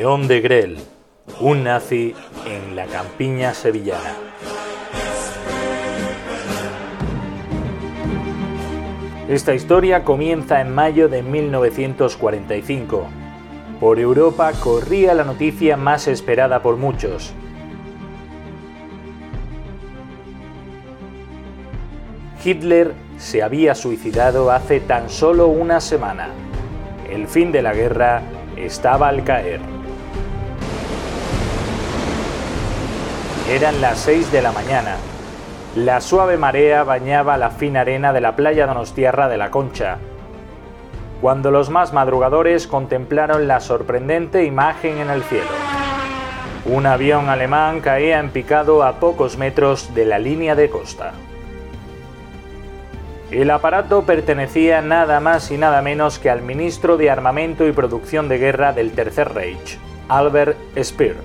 León de Grell, un nazi en la campiña sevillana. Esta historia comienza en mayo de 1945. Por Europa corría la noticia más esperada por muchos. Hitler se había suicidado hace tan solo una semana. El fin de la guerra estaba al caer. Eran las 6 de la mañana. La suave marea bañaba la fina arena de la playa Donostierra de la Concha. Cuando los más madrugadores contemplaron la sorprendente imagen en el cielo. Un avión alemán caía en picado a pocos metros de la línea de costa. El aparato pertenecía nada más y nada menos que al ministro de Armamento y Producción de Guerra del Tercer Reich, Albert Speer.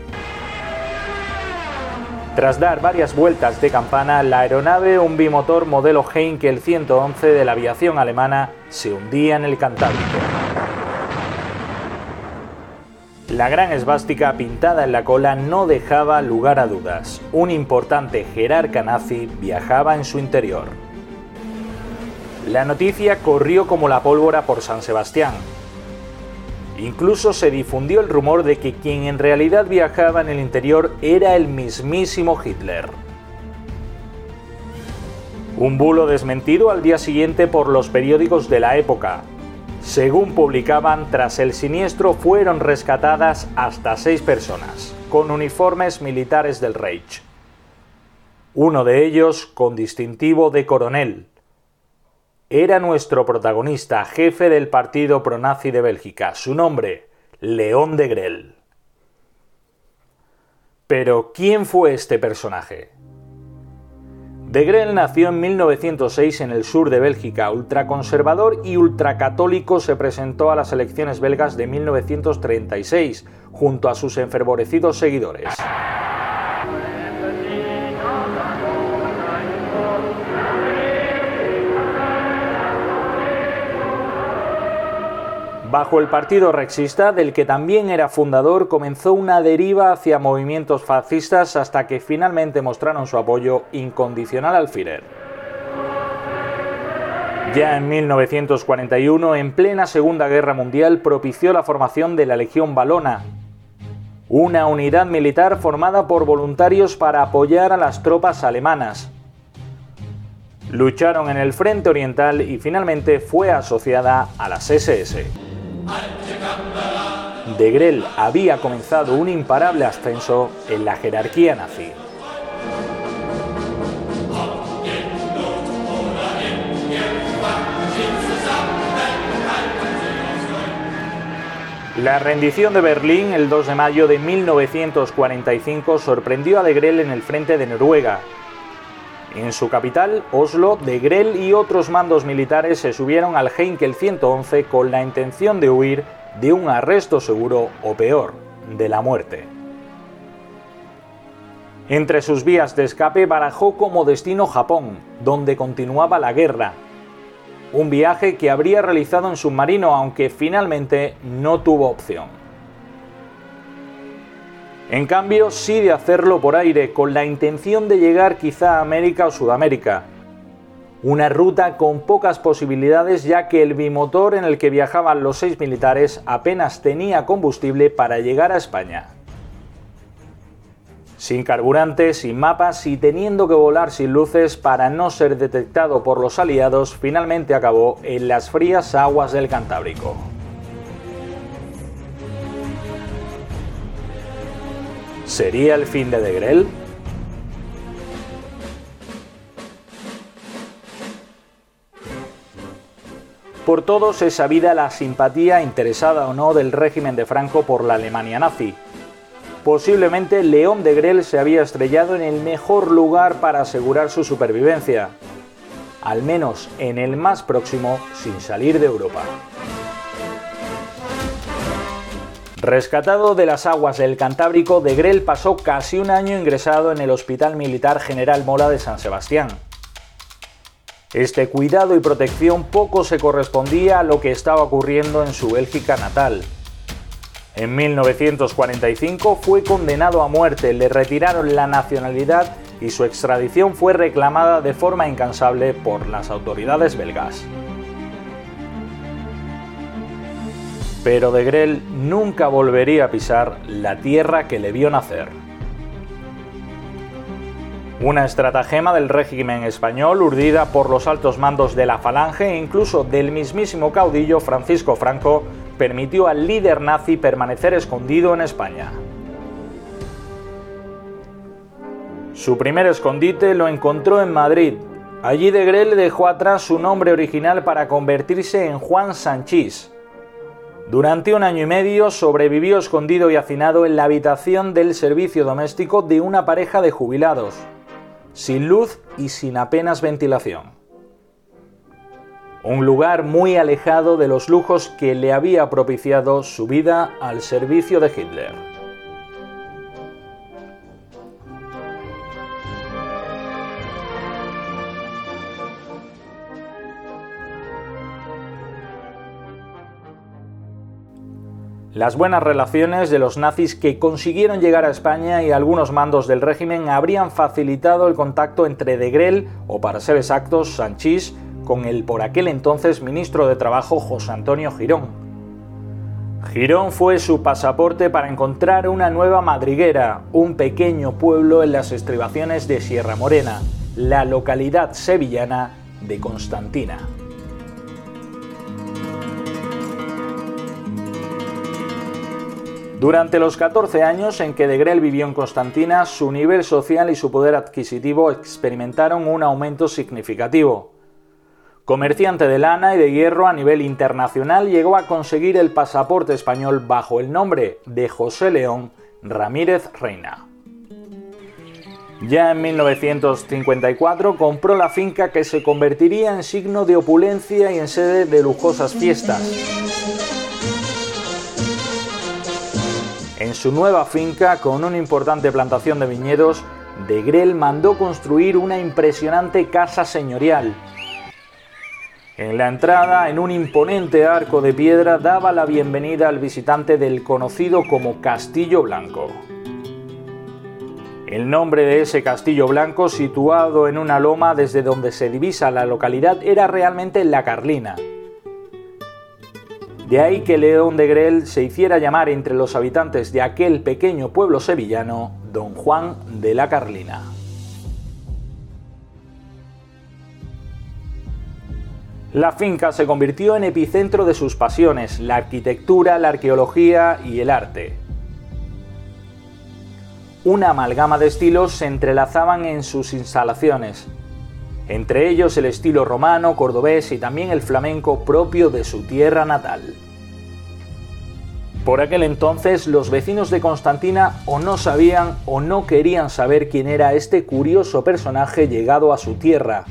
Tras dar varias vueltas de campana, la aeronave, un bimotor modelo Heinkel 111 de la aviación alemana, se hundía en el Cantábrico. La gran esvástica pintada en la cola no dejaba lugar a dudas. Un importante jerarca nazi viajaba en su interior. La noticia corrió como la pólvora por San Sebastián. Incluso se difundió el rumor de que quien en realidad viajaba en el interior era el mismísimo Hitler. Un bulo desmentido al día siguiente por los periódicos de la época. Según publicaban, tras el siniestro fueron rescatadas hasta seis personas, con uniformes militares del Reich. Uno de ellos con distintivo de coronel, era nuestro protagonista, jefe del partido pronazi de Bélgica. Su nombre, León de Grell. Pero, ¿quién fue este personaje? De Grell nació en 1906 en el sur de Bélgica. Ultraconservador y ultracatólico se presentó a las elecciones belgas de 1936 junto a sus enfervorecidos seguidores. Bajo el partido rexista, del que también era fundador, comenzó una deriva hacia movimientos fascistas hasta que finalmente mostraron su apoyo incondicional al Führer. Ya en 1941, en plena Segunda Guerra Mundial, propició la formación de la Legión Balona, una unidad militar formada por voluntarios para apoyar a las tropas alemanas. Lucharon en el Frente Oriental y finalmente fue asociada a las SS. De Grell había comenzado un imparable ascenso en la jerarquía nazi. La rendición de Berlín el 2 de mayo de 1945 sorprendió a De Grell en el frente de Noruega, en su capital, Oslo, de Grell y otros mandos militares se subieron al Heinkel 111 con la intención de huir de un arresto seguro o peor, de la muerte. Entre sus vías de escape barajó como destino Japón, donde continuaba la guerra. Un viaje que habría realizado en submarino, aunque finalmente no tuvo opción. En cambio, sí de hacerlo por aire, con la intención de llegar quizá a América o Sudamérica. Una ruta con pocas posibilidades ya que el bimotor en el que viajaban los seis militares apenas tenía combustible para llegar a España. Sin carburante, sin mapas y teniendo que volar sin luces para no ser detectado por los aliados, finalmente acabó en las frías aguas del Cantábrico. ¿Sería el fin de De Por todos es sabida la simpatía, interesada o no, del régimen de Franco por la Alemania nazi. Posiblemente León de Grell se había estrellado en el mejor lugar para asegurar su supervivencia, al menos en el más próximo sin salir de Europa. Rescatado de las aguas del Cantábrico, de Grell pasó casi un año ingresado en el Hospital Militar General Mola de San Sebastián. Este cuidado y protección poco se correspondía a lo que estaba ocurriendo en su Bélgica natal. En 1945 fue condenado a muerte, le retiraron la nacionalidad y su extradición fue reclamada de forma incansable por las autoridades belgas. Pero de Grel nunca volvería a pisar la tierra que le vio nacer. Una estratagema del régimen español urdida por los altos mandos de la Falange e incluso del mismísimo caudillo Francisco Franco permitió al líder nazi permanecer escondido en España. Su primer escondite lo encontró en Madrid. Allí de Grel dejó atrás su nombre original para convertirse en Juan Sanchís. Durante un año y medio sobrevivió escondido y hacinado en la habitación del servicio doméstico de una pareja de jubilados, sin luz y sin apenas ventilación. Un lugar muy alejado de los lujos que le había propiciado su vida al servicio de Hitler. Las buenas relaciones de los nazis que consiguieron llegar a España y algunos mandos del régimen habrían facilitado el contacto entre De Grel, o para ser exactos, Sanchís, con el por aquel entonces ministro de Trabajo José Antonio Girón. Girón fue su pasaporte para encontrar una nueva madriguera, un pequeño pueblo en las estribaciones de Sierra Morena, la localidad sevillana de Constantina. Durante los 14 años en que de Grel vivió en Constantina, su nivel social y su poder adquisitivo experimentaron un aumento significativo. Comerciante de lana y de hierro a nivel internacional, llegó a conseguir el pasaporte español bajo el nombre de José León Ramírez Reina. Ya en 1954 compró la finca que se convertiría en signo de opulencia y en sede de lujosas fiestas. En su nueva finca, con una importante plantación de viñedos, de Grel mandó construir una impresionante casa señorial. En la entrada, en un imponente arco de piedra, daba la bienvenida al visitante del conocido como Castillo Blanco. El nombre de ese castillo blanco, situado en una loma desde donde se divisa la localidad, era realmente La Carlina, de ahí que León de Grel se hiciera llamar entre los habitantes de aquel pequeño pueblo sevillano Don Juan de la Carlina. La finca se convirtió en epicentro de sus pasiones, la arquitectura, la arqueología y el arte. Una amalgama de estilos se entrelazaban en sus instalaciones, entre ellos el estilo romano, cordobés y también el flamenco propio de su tierra natal. Por aquel entonces los vecinos de Constantina o no sabían o no querían saber quién era este curioso personaje llegado a su tierra.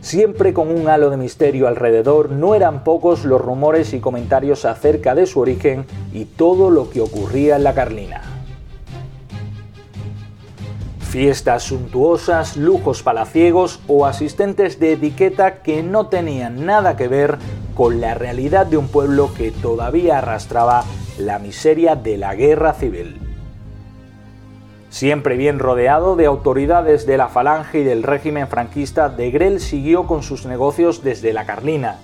Siempre con un halo de misterio alrededor, no eran pocos los rumores y comentarios acerca de su origen y todo lo que ocurría en la Carlina. Fiestas suntuosas, lujos palaciegos o asistentes de etiqueta que no tenían nada que ver con la realidad de un pueblo que todavía arrastraba la miseria de la guerra civil. Siempre bien rodeado de autoridades de la falange y del régimen franquista, de Grel siguió con sus negocios desde la Carlina.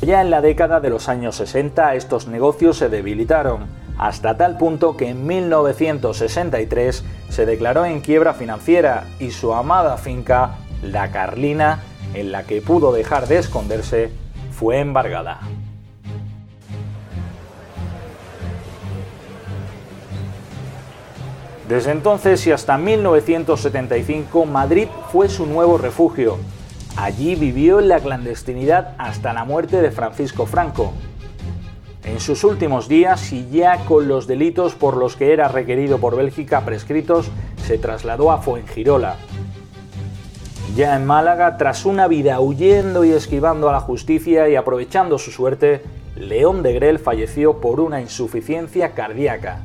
Ya en la década de los años 60 estos negocios se debilitaron, hasta tal punto que en 1963 se declaró en quiebra financiera y su amada finca, La Carlina, en la que pudo dejar de esconderse, fue embargada. Desde entonces y hasta 1975, Madrid fue su nuevo refugio. Allí vivió en la clandestinidad hasta la muerte de Francisco Franco, en sus últimos días y ya con los delitos por los que era requerido por Bélgica prescritos, se trasladó a Fuengirola. Ya en Málaga, tras una vida huyendo y esquivando a la justicia y aprovechando su suerte, León de Grel falleció por una insuficiencia cardíaca.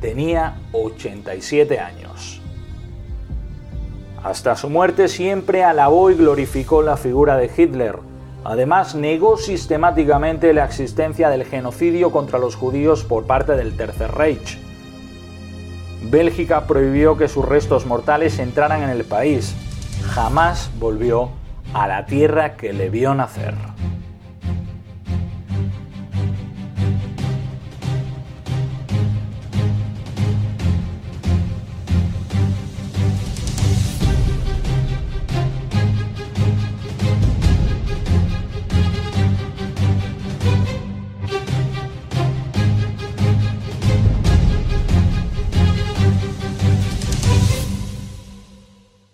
Tenía 87 años. Hasta su muerte siempre alabó y glorificó la figura de Hitler, Además, negó sistemáticamente la existencia del genocidio contra los judíos por parte del Tercer Reich. Bélgica prohibió que sus restos mortales entraran en el país. Jamás volvió a la tierra que le vio nacer.